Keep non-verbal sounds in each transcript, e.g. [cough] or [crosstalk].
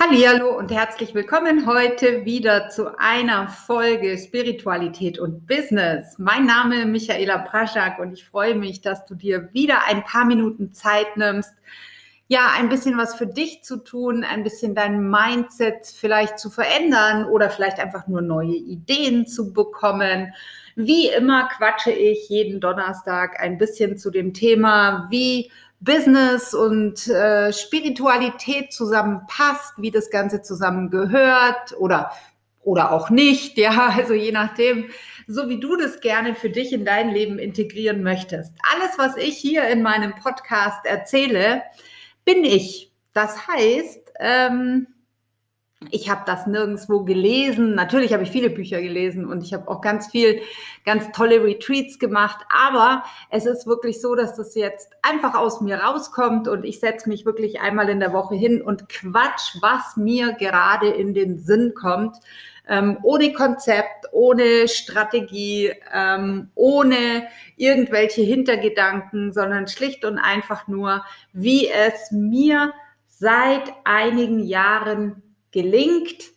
Hallo und herzlich willkommen heute wieder zu einer Folge Spiritualität und Business. Mein Name ist Michaela Praschak und ich freue mich, dass du dir wieder ein paar Minuten Zeit nimmst, ja, ein bisschen was für dich zu tun, ein bisschen dein Mindset vielleicht zu verändern oder vielleicht einfach nur neue Ideen zu bekommen. Wie immer quatsche ich jeden Donnerstag ein bisschen zu dem Thema, wie Business und äh, Spiritualität zusammenpasst, wie das Ganze zusammengehört oder oder auch nicht, ja, [laughs] also je nachdem, so wie du das gerne für dich in dein Leben integrieren möchtest. Alles, was ich hier in meinem Podcast erzähle, bin ich. Das heißt, ähm, ich habe das nirgendwo gelesen. Natürlich habe ich viele Bücher gelesen und ich habe auch ganz viel, ganz tolle Retreats gemacht. Aber es ist wirklich so, dass das jetzt einfach aus mir rauskommt und ich setze mich wirklich einmal in der Woche hin und quatsch, was mir gerade in den Sinn kommt. Ähm, ohne Konzept, ohne Strategie, ähm, ohne irgendwelche Hintergedanken, sondern schlicht und einfach nur, wie es mir seit einigen Jahren gelingt,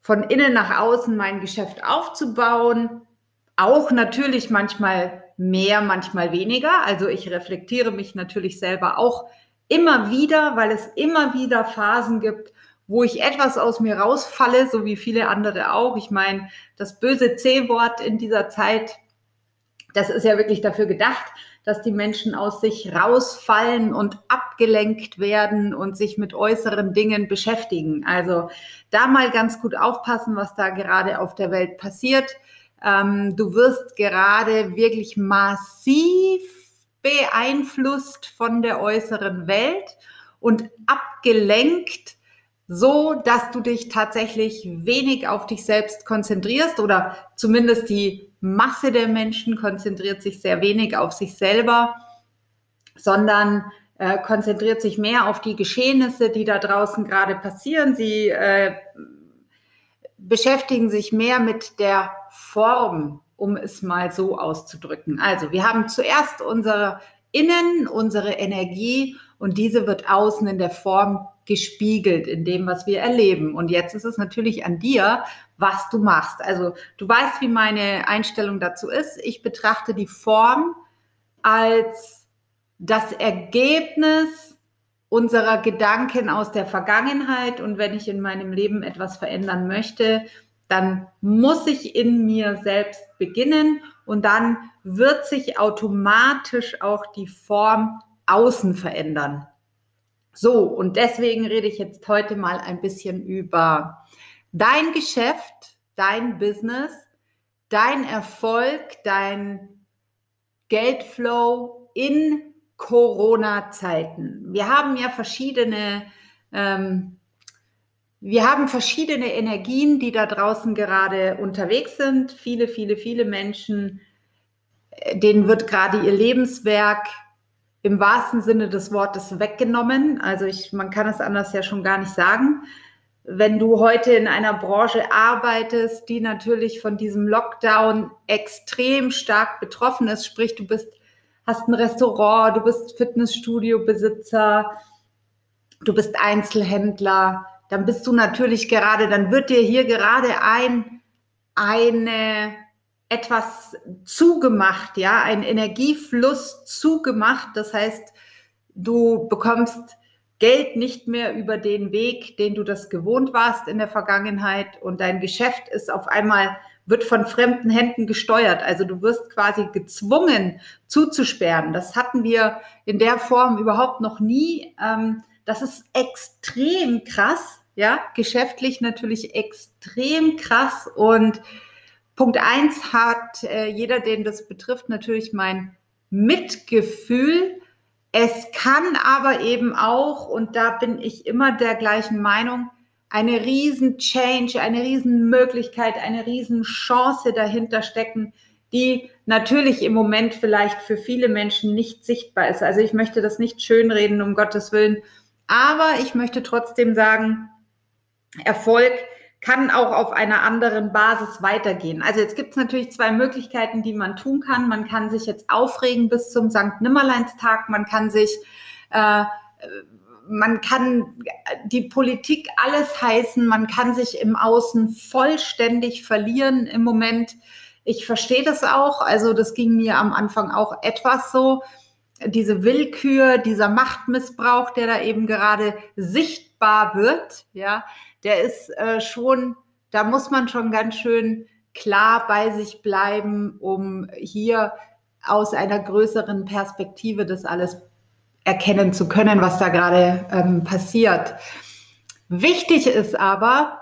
von innen nach außen mein Geschäft aufzubauen. Auch natürlich manchmal mehr, manchmal weniger. Also ich reflektiere mich natürlich selber auch immer wieder, weil es immer wieder Phasen gibt, wo ich etwas aus mir rausfalle, so wie viele andere auch. Ich meine, das böse C-Wort in dieser Zeit, das ist ja wirklich dafür gedacht, dass die Menschen aus sich rausfallen und abgelenkt werden und sich mit äußeren Dingen beschäftigen. Also da mal ganz gut aufpassen, was da gerade auf der Welt passiert. Ähm, du wirst gerade wirklich massiv beeinflusst von der äußeren Welt und abgelenkt so, dass du dich tatsächlich wenig auf dich selbst konzentrierst oder zumindest die Masse der Menschen konzentriert sich sehr wenig auf sich selber, sondern äh, konzentriert sich mehr auf die Geschehnisse, die da draußen gerade passieren. Sie äh, beschäftigen sich mehr mit der Form, um es mal so auszudrücken. Also wir haben zuerst unsere Innen, unsere Energie und diese wird außen in der Form gespiegelt in dem, was wir erleben. Und jetzt ist es natürlich an dir, was du machst. Also du weißt, wie meine Einstellung dazu ist. Ich betrachte die Form als das Ergebnis unserer Gedanken aus der Vergangenheit. Und wenn ich in meinem Leben etwas verändern möchte, dann muss ich in mir selbst beginnen und dann wird sich automatisch auch die Form außen verändern. So, und deswegen rede ich jetzt heute mal ein bisschen über dein Geschäft, dein Business, dein Erfolg, dein Geldflow in Corona-Zeiten. Wir haben ja verschiedene, ähm, wir haben verschiedene Energien, die da draußen gerade unterwegs sind. Viele, viele, viele Menschen, äh, denen wird gerade ihr Lebenswerk im wahrsten Sinne des Wortes weggenommen. Also ich, man kann es anders ja schon gar nicht sagen. Wenn du heute in einer Branche arbeitest, die natürlich von diesem Lockdown extrem stark betroffen ist, sprich du bist, hast ein Restaurant, du bist Fitnessstudio-Besitzer, du bist Einzelhändler, dann bist du natürlich gerade, dann wird dir hier gerade ein, eine etwas zugemacht, ja, ein Energiefluss zugemacht. Das heißt, du bekommst Geld nicht mehr über den Weg, den du das gewohnt warst in der Vergangenheit und dein Geschäft ist auf einmal wird von fremden Händen gesteuert. Also du wirst quasi gezwungen zuzusperren. Das hatten wir in der Form überhaupt noch nie. Ähm, das ist extrem krass, ja, geschäftlich natürlich extrem krass und Punkt eins hat äh, jeder, den das betrifft, natürlich mein Mitgefühl. Es kann aber eben auch, und da bin ich immer der gleichen Meinung, eine riesen Change, eine riesen Möglichkeit, eine riesen Chance dahinter stecken, die natürlich im Moment vielleicht für viele Menschen nicht sichtbar ist. Also ich möchte das nicht schönreden, um Gottes Willen. Aber ich möchte trotzdem sagen, Erfolg kann auch auf einer anderen Basis weitergehen. Also jetzt gibt es natürlich zwei Möglichkeiten, die man tun kann. Man kann sich jetzt aufregen bis zum Sankt Nimmerleinstag. Man kann sich äh, man kann die Politik alles heißen, man kann sich im Außen vollständig verlieren im Moment. Ich verstehe das auch, also das ging mir am Anfang auch etwas so. Diese Willkür, dieser Machtmissbrauch, der da eben gerade sichtbar wird, ja, der ist äh, schon, da muss man schon ganz schön klar bei sich bleiben, um hier aus einer größeren Perspektive das alles erkennen zu können, was da gerade ähm, passiert. Wichtig ist aber,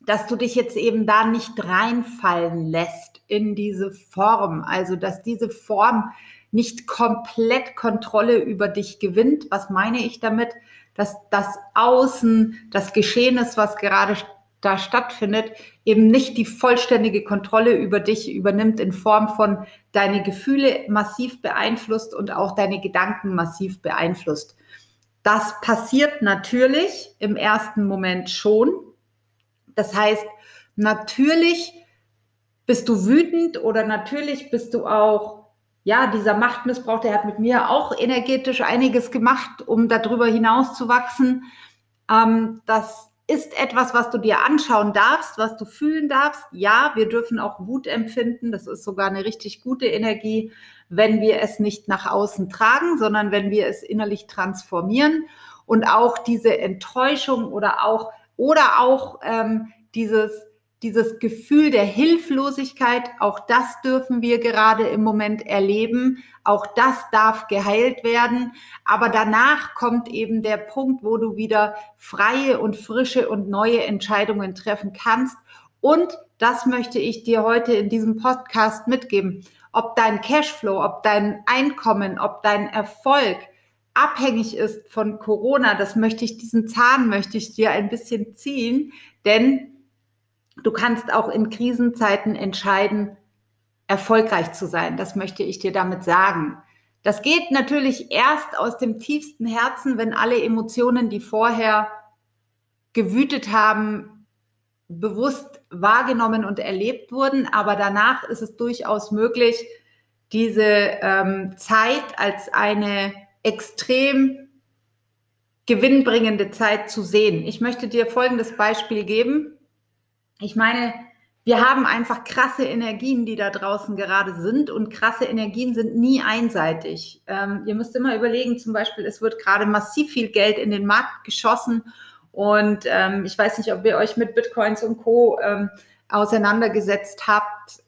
dass du dich jetzt eben da nicht reinfallen lässt in diese Form, also dass diese Form nicht komplett Kontrolle über dich gewinnt. Was meine ich damit? Dass das Außen, das Geschehen ist, was gerade da stattfindet, eben nicht die vollständige Kontrolle über dich übernimmt in Form von deine Gefühle massiv beeinflusst und auch deine Gedanken massiv beeinflusst. Das passiert natürlich im ersten Moment schon. Das heißt, natürlich bist du wütend oder natürlich bist du auch, ja, dieser Machtmissbrauch, der hat mit mir auch energetisch einiges gemacht, um darüber hinaus zu wachsen. Ähm, das ist etwas, was du dir anschauen darfst, was du fühlen darfst. Ja, wir dürfen auch Wut empfinden. Das ist sogar eine richtig gute Energie, wenn wir es nicht nach außen tragen, sondern wenn wir es innerlich transformieren. Und auch diese Enttäuschung oder auch, oder auch ähm, dieses, dieses Gefühl der Hilflosigkeit, auch das dürfen wir gerade im Moment erleben. Auch das darf geheilt werden. Aber danach kommt eben der Punkt, wo du wieder freie und frische und neue Entscheidungen treffen kannst. Und das möchte ich dir heute in diesem Podcast mitgeben. Ob dein Cashflow, ob dein Einkommen, ob dein Erfolg abhängig ist von Corona, das möchte ich, diesen Zahn möchte ich dir ein bisschen ziehen, denn du kannst auch in Krisenzeiten entscheiden, erfolgreich zu sein. Das möchte ich dir damit sagen. Das geht natürlich erst aus dem tiefsten Herzen, wenn alle Emotionen, die vorher gewütet haben, bewusst wahrgenommen und erlebt wurden. Aber danach ist es durchaus möglich, diese ähm, Zeit als eine extrem gewinnbringende Zeit zu sehen. Ich möchte dir folgendes Beispiel geben. Ich meine, wir haben einfach krasse Energien, die da draußen gerade sind und krasse Energien sind nie einseitig. Ähm, ihr müsst immer überlegen, zum Beispiel, es wird gerade massiv viel Geld in den Markt geschossen und ähm, ich weiß nicht, ob ihr euch mit Bitcoins und Co. Ähm, auseinandergesetzt habt.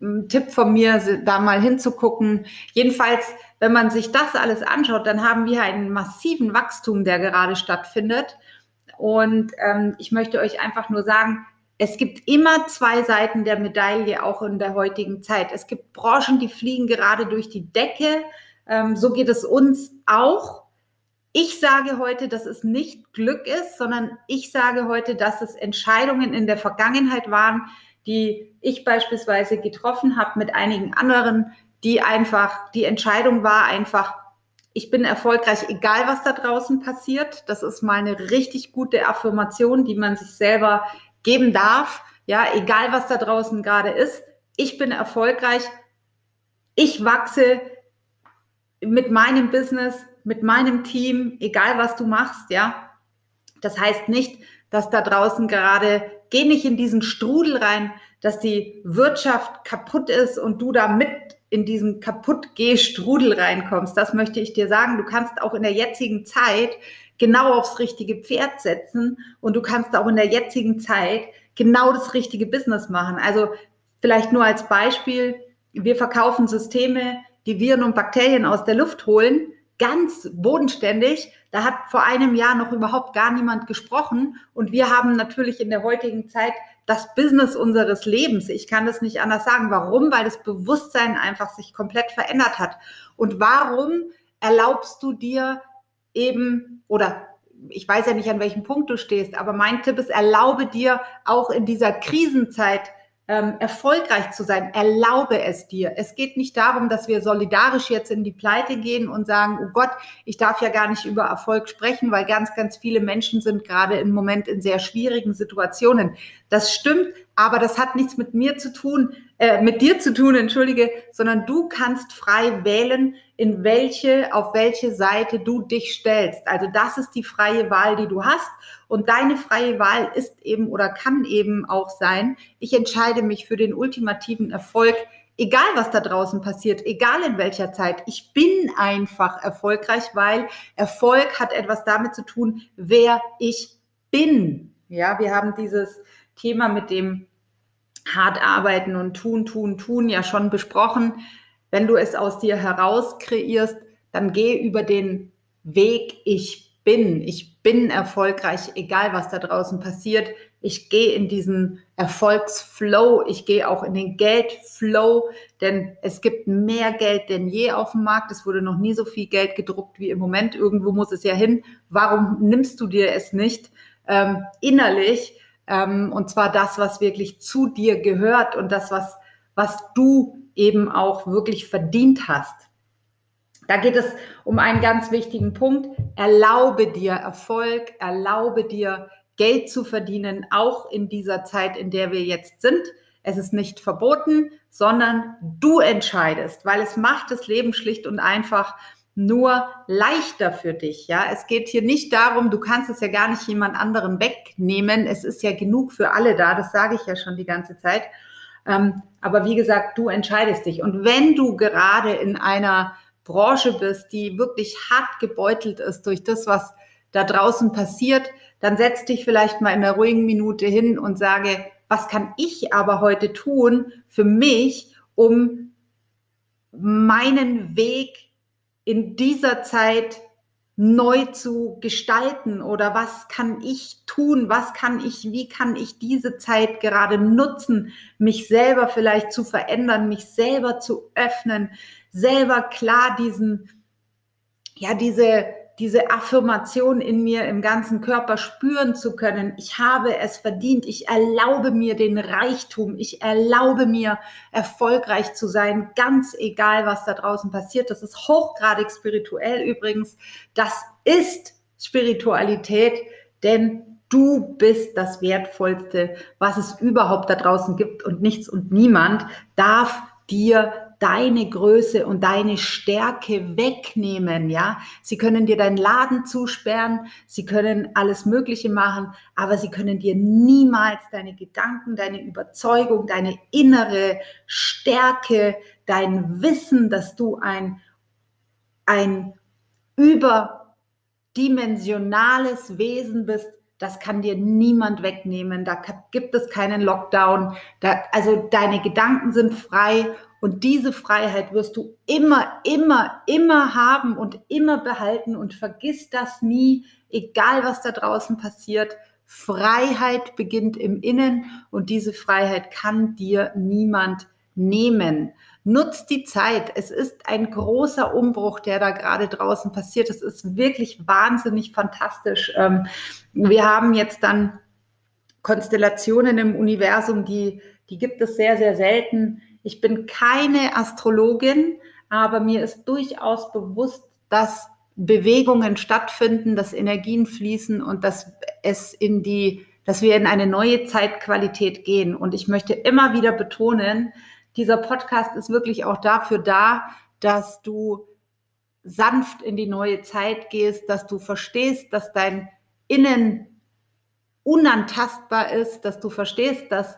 Ein Tipp von mir, da mal hinzugucken. Jedenfalls, wenn man sich das alles anschaut, dann haben wir einen massiven Wachstum, der gerade stattfindet. Und ähm, ich möchte euch einfach nur sagen, es gibt immer zwei Seiten der Medaille, auch in der heutigen Zeit. Es gibt Branchen, die fliegen gerade durch die Decke. Ähm, so geht es uns auch. Ich sage heute, dass es nicht Glück ist, sondern ich sage heute, dass es Entscheidungen in der Vergangenheit waren, die ich beispielsweise getroffen habe mit einigen anderen, die einfach, die Entscheidung war einfach, ich bin erfolgreich, egal was da draußen passiert. Das ist mal eine richtig gute Affirmation, die man sich selber geben darf. Ja, egal was da draußen gerade ist. Ich bin erfolgreich. Ich wachse mit meinem Business, mit meinem Team, egal was du machst, ja. Das heißt nicht, dass da draußen gerade, geh nicht in diesen Strudel rein, dass die Wirtschaft kaputt ist und du da mit in diesen kaputt geh Strudel reinkommst. Das möchte ich dir sagen. Du kannst auch in der jetzigen Zeit genau aufs richtige Pferd setzen und du kannst auch in der jetzigen Zeit genau das richtige Business machen. Also vielleicht nur als Beispiel, wir verkaufen Systeme, die Viren und Bakterien aus der Luft holen, ganz bodenständig. Da hat vor einem Jahr noch überhaupt gar niemand gesprochen und wir haben natürlich in der heutigen Zeit das Business unseres Lebens. Ich kann das nicht anders sagen. Warum? Weil das Bewusstsein einfach sich komplett verändert hat. Und warum erlaubst du dir eben, oder ich weiß ja nicht, an welchem Punkt du stehst, aber mein Tipp ist, erlaube dir auch in dieser Krisenzeit ähm, erfolgreich zu sein. Erlaube es dir. Es geht nicht darum, dass wir solidarisch jetzt in die Pleite gehen und sagen, oh Gott, ich darf ja gar nicht über Erfolg sprechen, weil ganz, ganz viele Menschen sind gerade im Moment in sehr schwierigen Situationen. Das stimmt, aber das hat nichts mit mir zu tun, äh, mit dir zu tun, entschuldige, sondern du kannst frei wählen, in welche, auf welche Seite du dich stellst. Also das ist die freie Wahl, die du hast. Und deine freie Wahl ist eben oder kann eben auch sein, ich entscheide mich für den ultimativen Erfolg, egal was da draußen passiert, egal in welcher Zeit. Ich bin einfach erfolgreich, weil Erfolg hat etwas damit zu tun, wer ich bin. Ja, wir haben dieses Thema mit dem hart arbeiten und tun, tun, tun ja schon besprochen. Wenn du es aus dir heraus kreierst, dann geh über den Weg, ich bin. Ich bin erfolgreich, egal was da draußen passiert. Ich gehe in diesen Erfolgsflow. Ich gehe auch in den Geldflow, denn es gibt mehr Geld denn je auf dem Markt. Es wurde noch nie so viel Geld gedruckt wie im Moment. Irgendwo muss es ja hin. Warum nimmst du dir es nicht ähm, innerlich? Ähm, und zwar das, was wirklich zu dir gehört und das, was, was du eben auch wirklich verdient hast. Da geht es um einen ganz wichtigen Punkt. Erlaube dir Erfolg, erlaube dir Geld zu verdienen, auch in dieser Zeit, in der wir jetzt sind. Es ist nicht verboten, sondern du entscheidest, weil es macht das Leben schlicht und einfach nur leichter für dich. Ja, es geht hier nicht darum, du kannst es ja gar nicht jemand anderen wegnehmen. Es ist ja genug für alle da. Das sage ich ja schon die ganze Zeit. Ähm, aber wie gesagt, du entscheidest dich. Und wenn du gerade in einer Branche bist, die wirklich hart gebeutelt ist durch das, was da draußen passiert, dann setz dich vielleicht mal in einer ruhigen Minute hin und sage, was kann ich aber heute tun für mich, um meinen Weg in dieser Zeit neu zu gestalten oder was kann ich tun, was kann ich, wie kann ich diese Zeit gerade nutzen, mich selber vielleicht zu verändern, mich selber zu öffnen, selber klar diesen, ja, diese diese Affirmation in mir im ganzen Körper spüren zu können. Ich habe es verdient. Ich erlaube mir den Reichtum. Ich erlaube mir erfolgreich zu sein, ganz egal, was da draußen passiert. Das ist hochgradig spirituell übrigens. Das ist Spiritualität, denn du bist das Wertvollste, was es überhaupt da draußen gibt und nichts und niemand darf dir deine Größe und deine Stärke wegnehmen, ja. Sie können dir deinen Laden zusperren, sie können alles Mögliche machen, aber sie können dir niemals deine Gedanken, deine Überzeugung, deine innere Stärke, dein Wissen, dass du ein, ein überdimensionales Wesen bist, das kann dir niemand wegnehmen. Da gibt es keinen Lockdown. Da, also deine Gedanken sind frei und diese Freiheit wirst du immer, immer, immer haben und immer behalten und vergiss das nie, egal was da draußen passiert. Freiheit beginnt im Innen und diese Freiheit kann dir niemand nehmen. Nutz die Zeit. Es ist ein großer Umbruch, der da gerade draußen passiert. Es ist wirklich wahnsinnig fantastisch. Ähm, wir haben jetzt dann Konstellationen im Universum, die, die gibt es sehr, sehr selten ich bin keine Astrologin, aber mir ist durchaus bewusst, dass Bewegungen stattfinden, dass Energien fließen und dass es in die, dass wir in eine neue Zeitqualität gehen. Und ich möchte immer wieder betonen, dieser Podcast ist wirklich auch dafür da, dass du sanft in die neue Zeit gehst, dass du verstehst, dass dein Innen unantastbar ist, dass du verstehst, dass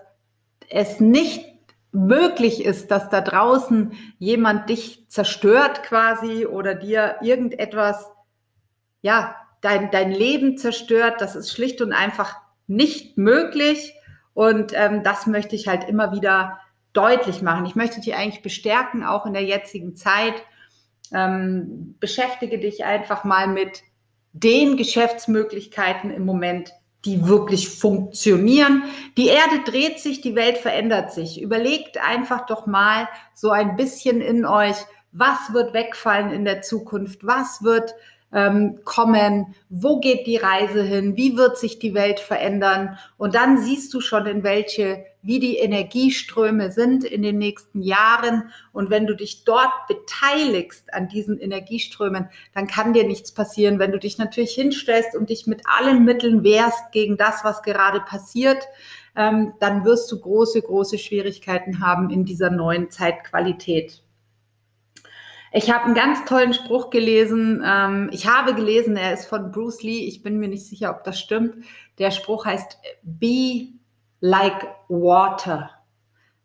es nicht möglich ist, dass da draußen jemand dich zerstört quasi oder dir irgendetwas, ja, dein, dein Leben zerstört, das ist schlicht und einfach nicht möglich. Und ähm, das möchte ich halt immer wieder deutlich machen. Ich möchte dich eigentlich bestärken, auch in der jetzigen Zeit. Ähm, beschäftige dich einfach mal mit den Geschäftsmöglichkeiten im Moment, die wirklich funktionieren. Die Erde dreht sich, die Welt verändert sich. Überlegt einfach doch mal so ein bisschen in euch, was wird wegfallen in der Zukunft, was wird ähm, kommen? Wo geht die Reise hin? Wie wird sich die Welt verändern? Und dann siehst du schon, in welche, wie die Energieströme sind in den nächsten Jahren. Und wenn du dich dort beteiligst an diesen Energieströmen, dann kann dir nichts passieren. Wenn du dich natürlich hinstellst und dich mit allen Mitteln wehrst gegen das, was gerade passiert, ähm, dann wirst du große, große Schwierigkeiten haben in dieser neuen Zeitqualität. Ich habe einen ganz tollen Spruch gelesen. Ähm, ich habe gelesen, er ist von Bruce Lee. Ich bin mir nicht sicher, ob das stimmt. Der Spruch heißt, be like water.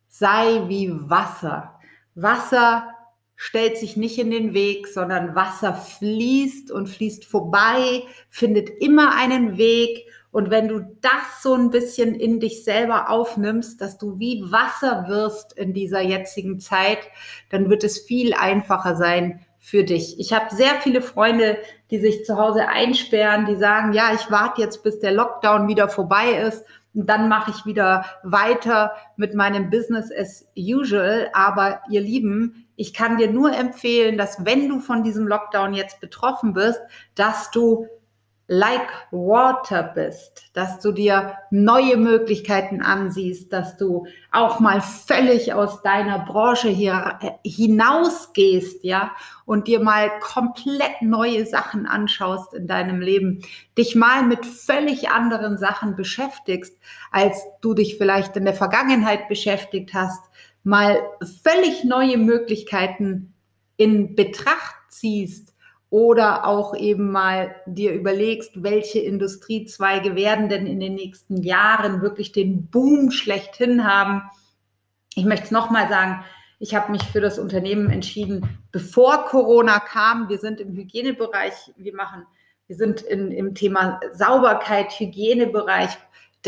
Sei wie Wasser. Wasser stellt sich nicht in den Weg, sondern Wasser fließt und fließt vorbei, findet immer einen Weg und wenn du das so ein bisschen in dich selber aufnimmst, dass du wie Wasser wirst in dieser jetzigen Zeit, dann wird es viel einfacher sein für dich. Ich habe sehr viele Freunde, die sich zu Hause einsperren, die sagen, ja, ich warte jetzt, bis der Lockdown wieder vorbei ist und dann mache ich wieder weiter mit meinem Business as usual. Aber ihr Lieben, ich kann dir nur empfehlen, dass wenn du von diesem Lockdown jetzt betroffen bist, dass du like water bist, dass du dir neue Möglichkeiten ansiehst, dass du auch mal völlig aus deiner Branche hier äh, hinausgehst, ja, und dir mal komplett neue Sachen anschaust in deinem Leben, dich mal mit völlig anderen Sachen beschäftigst, als du dich vielleicht in der Vergangenheit beschäftigt hast, mal völlig neue Möglichkeiten in Betracht ziehst oder auch eben mal dir überlegst, welche Industriezweige werden denn in den nächsten Jahren wirklich den Boom schlechthin haben. Ich möchte es nochmal sagen, ich habe mich für das Unternehmen entschieden, bevor Corona kam. Wir sind im Hygienebereich, wir machen, wir sind in, im Thema Sauberkeit, Hygienebereich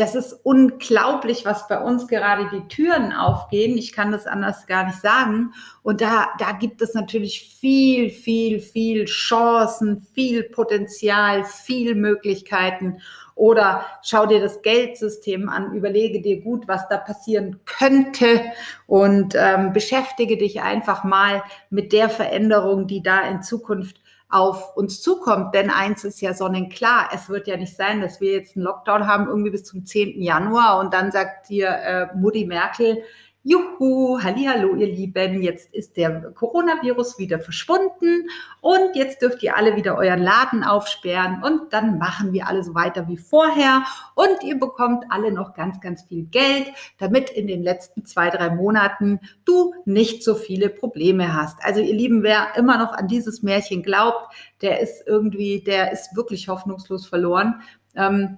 das ist unglaublich, was bei uns gerade die Türen aufgehen. Ich kann das anders gar nicht sagen. Und da, da gibt es natürlich viel, viel, viel Chancen, viel Potenzial, viel Möglichkeiten. Oder schau dir das Geldsystem an, überlege dir gut, was da passieren könnte und ähm, beschäftige dich einfach mal mit der Veränderung, die da in Zukunft auf uns zukommt. Denn eins ist ja sonnenklar, es wird ja nicht sein, dass wir jetzt einen Lockdown haben, irgendwie bis zum 10. Januar und dann sagt dir äh, Mutti Merkel, Juhu, hallo ihr Lieben, jetzt ist der Coronavirus wieder verschwunden und jetzt dürft ihr alle wieder euren Laden aufsperren und dann machen wir alle so weiter wie vorher und ihr bekommt alle noch ganz, ganz viel Geld, damit in den letzten zwei, drei Monaten du nicht so viele Probleme hast. Also ihr Lieben, wer immer noch an dieses Märchen glaubt, der ist irgendwie, der ist wirklich hoffnungslos verloren. Ähm,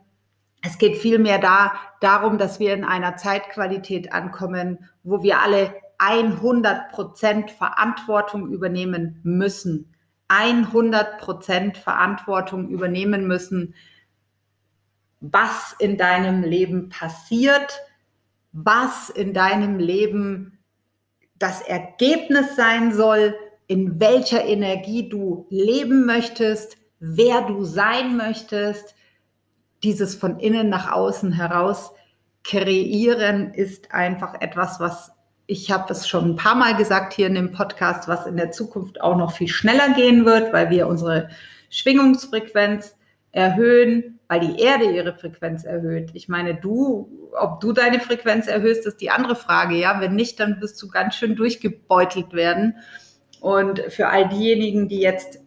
es geht vielmehr da, darum, dass wir in einer Zeitqualität ankommen, wo wir alle 100 Prozent Verantwortung übernehmen müssen. 100 Prozent Verantwortung übernehmen müssen, was in deinem Leben passiert, was in deinem Leben das Ergebnis sein soll, in welcher Energie du leben möchtest, wer du sein möchtest, dieses von innen nach außen heraus kreieren ist einfach etwas, was ich habe es schon ein paar Mal gesagt hier in dem Podcast, was in der Zukunft auch noch viel schneller gehen wird, weil wir unsere Schwingungsfrequenz erhöhen, weil die Erde ihre Frequenz erhöht. Ich meine, du, ob du deine Frequenz erhöhst, ist die andere Frage. Ja, wenn nicht, dann wirst du ganz schön durchgebeutelt werden. Und für all diejenigen, die jetzt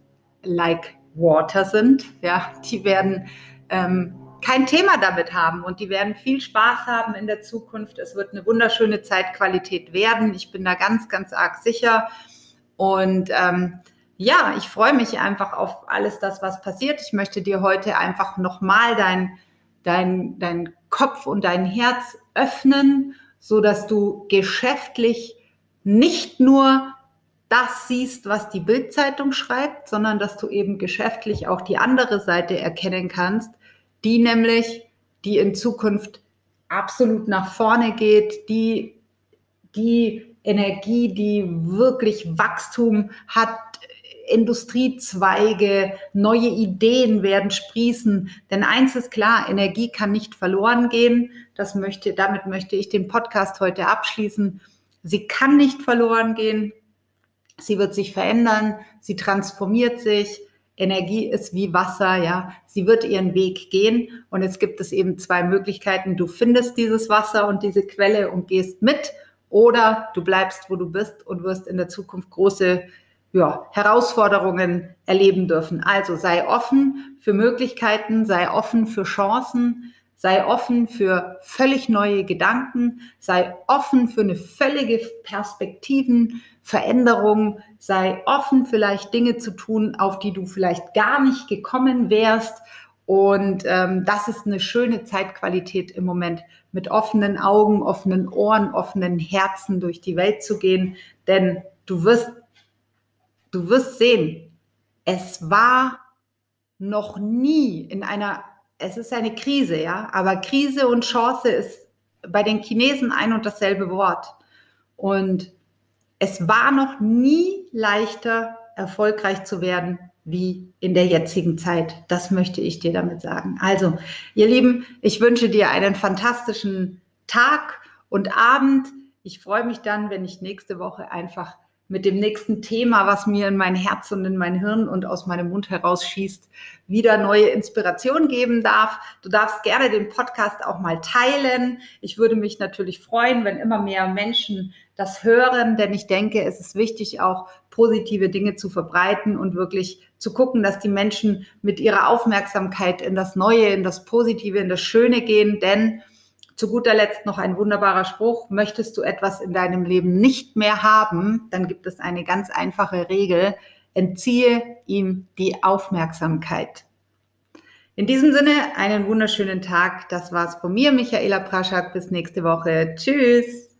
like water sind, ja, die werden ähm, kein Thema damit haben und die werden viel Spaß haben in der Zukunft. Es wird eine wunderschöne Zeitqualität werden. Ich bin da ganz, ganz arg sicher. Und ähm, ja, ich freue mich einfach auf alles das, was passiert. Ich möchte dir heute einfach nochmal dein, dein, dein Kopf und dein Herz öffnen, so dass du geschäftlich nicht nur das siehst, was die Bildzeitung schreibt, sondern dass du eben geschäftlich auch die andere Seite erkennen kannst, die nämlich, die in Zukunft absolut nach vorne geht, die, die Energie, die wirklich Wachstum hat, Industriezweige, neue Ideen werden sprießen. Denn eins ist klar, Energie kann nicht verloren gehen. Das möchte, damit möchte ich den Podcast heute abschließen. Sie kann nicht verloren gehen. Sie wird sich verändern. Sie transformiert sich. Energie ist wie Wasser, ja. Sie wird ihren Weg gehen und jetzt gibt es eben zwei Möglichkeiten. Du findest dieses Wasser und diese Quelle und gehst mit oder du bleibst, wo du bist und wirst in der Zukunft große ja, Herausforderungen erleben dürfen. Also sei offen für Möglichkeiten, sei offen für Chancen, sei offen für völlig neue Gedanken, sei offen für eine völlige Perspektivenveränderung, sei offen vielleicht Dinge zu tun, auf die du vielleicht gar nicht gekommen wärst. Und ähm, das ist eine schöne Zeitqualität im Moment, mit offenen Augen, offenen Ohren, offenen Herzen durch die Welt zu gehen. Denn du wirst Du wirst sehen, es war noch nie in einer, es ist eine Krise, ja, aber Krise und Chance ist bei den Chinesen ein und dasselbe Wort. Und es war noch nie leichter, erfolgreich zu werden wie in der jetzigen Zeit. Das möchte ich dir damit sagen. Also, ihr Lieben, ich wünsche dir einen fantastischen Tag und Abend. Ich freue mich dann, wenn ich nächste Woche einfach mit dem nächsten Thema, was mir in mein Herz und in mein Hirn und aus meinem Mund herausschießt, wieder neue Inspiration geben darf. Du darfst gerne den Podcast auch mal teilen. Ich würde mich natürlich freuen, wenn immer mehr Menschen das hören, denn ich denke, es ist wichtig, auch positive Dinge zu verbreiten und wirklich zu gucken, dass die Menschen mit ihrer Aufmerksamkeit in das Neue, in das Positive, in das Schöne gehen, denn zu guter Letzt noch ein wunderbarer Spruch. Möchtest du etwas in deinem Leben nicht mehr haben, dann gibt es eine ganz einfache Regel. Entziehe ihm die Aufmerksamkeit. In diesem Sinne, einen wunderschönen Tag. Das war's von mir, Michaela Praschak. Bis nächste Woche. Tschüss.